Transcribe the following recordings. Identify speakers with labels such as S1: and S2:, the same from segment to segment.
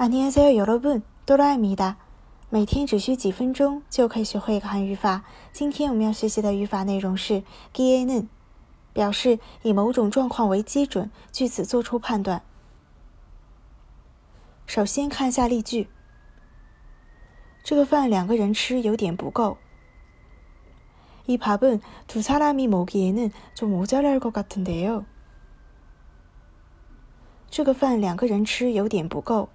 S1: 안녕하세요여러분多拉米达。每天只需几分钟就可以学会一个汉语法。今天我们要学习的语法内容是 “gn”，表示以某种状况为基准，据此做出判断。首先看一下例句：这个饭两个人吃有点不够。이밥은두사람이먹기에는좀모자랄것같은데 요。 这个饭两个人吃有点不够。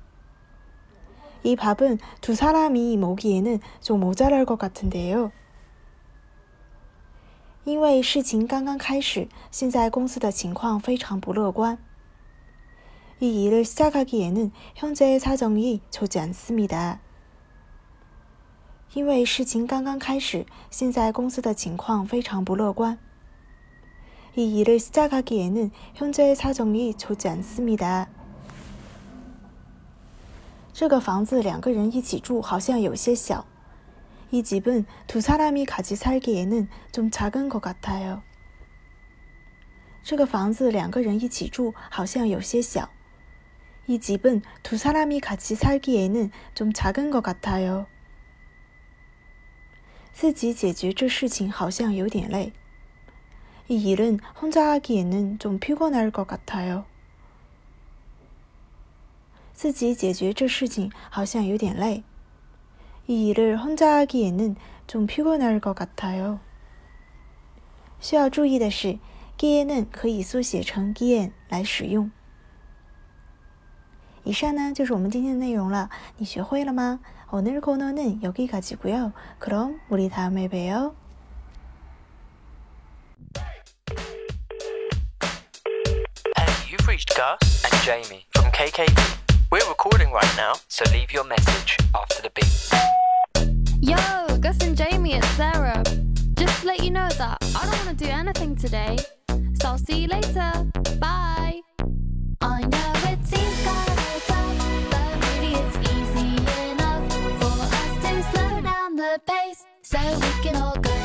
S1: 이밥은두사람이먹기에는좀모자랄것같은데 요。 因为事情刚刚开始，现在公司的情况非常不乐观。이일을시작하기에는현재사정이좋지않습니다因为事情刚刚开始，现在公司的情况非常不乐观。이일을시작하기에는현재사정이좋지않습니다 这个房子两个人一起住好像有些小。이집은두사람이같이살기에는좀작은것같아 요。 这个房子两个人一起住好像有些小。이집은두사람이같이살기에는좀작은것같아 요。 自己解决这事情好像有点累。이일은혼자하기에는좀피곤할것같아 요。 自己解决这事情好像有点累。이일을혼자하기에는좀피곤할것같아 요。 需要注意的是，기에는可以缩写成기엔来使用。以上呢就是我们今天的内容了，你学会了吗？오늘코너는여기까지고요그럼우리다음에봬요
S2: Hey, you've reached Gus and Jamie from KKB. We're recording right now, so leave your message after the beep.
S3: Yo, Gus and Jamie, it's Sarah. Just to let you know that I don't want to do anything today. So I'll see you later. Bye. I know it seems kinda tough, but really it's easy enough for us to slow down the pace so we can all go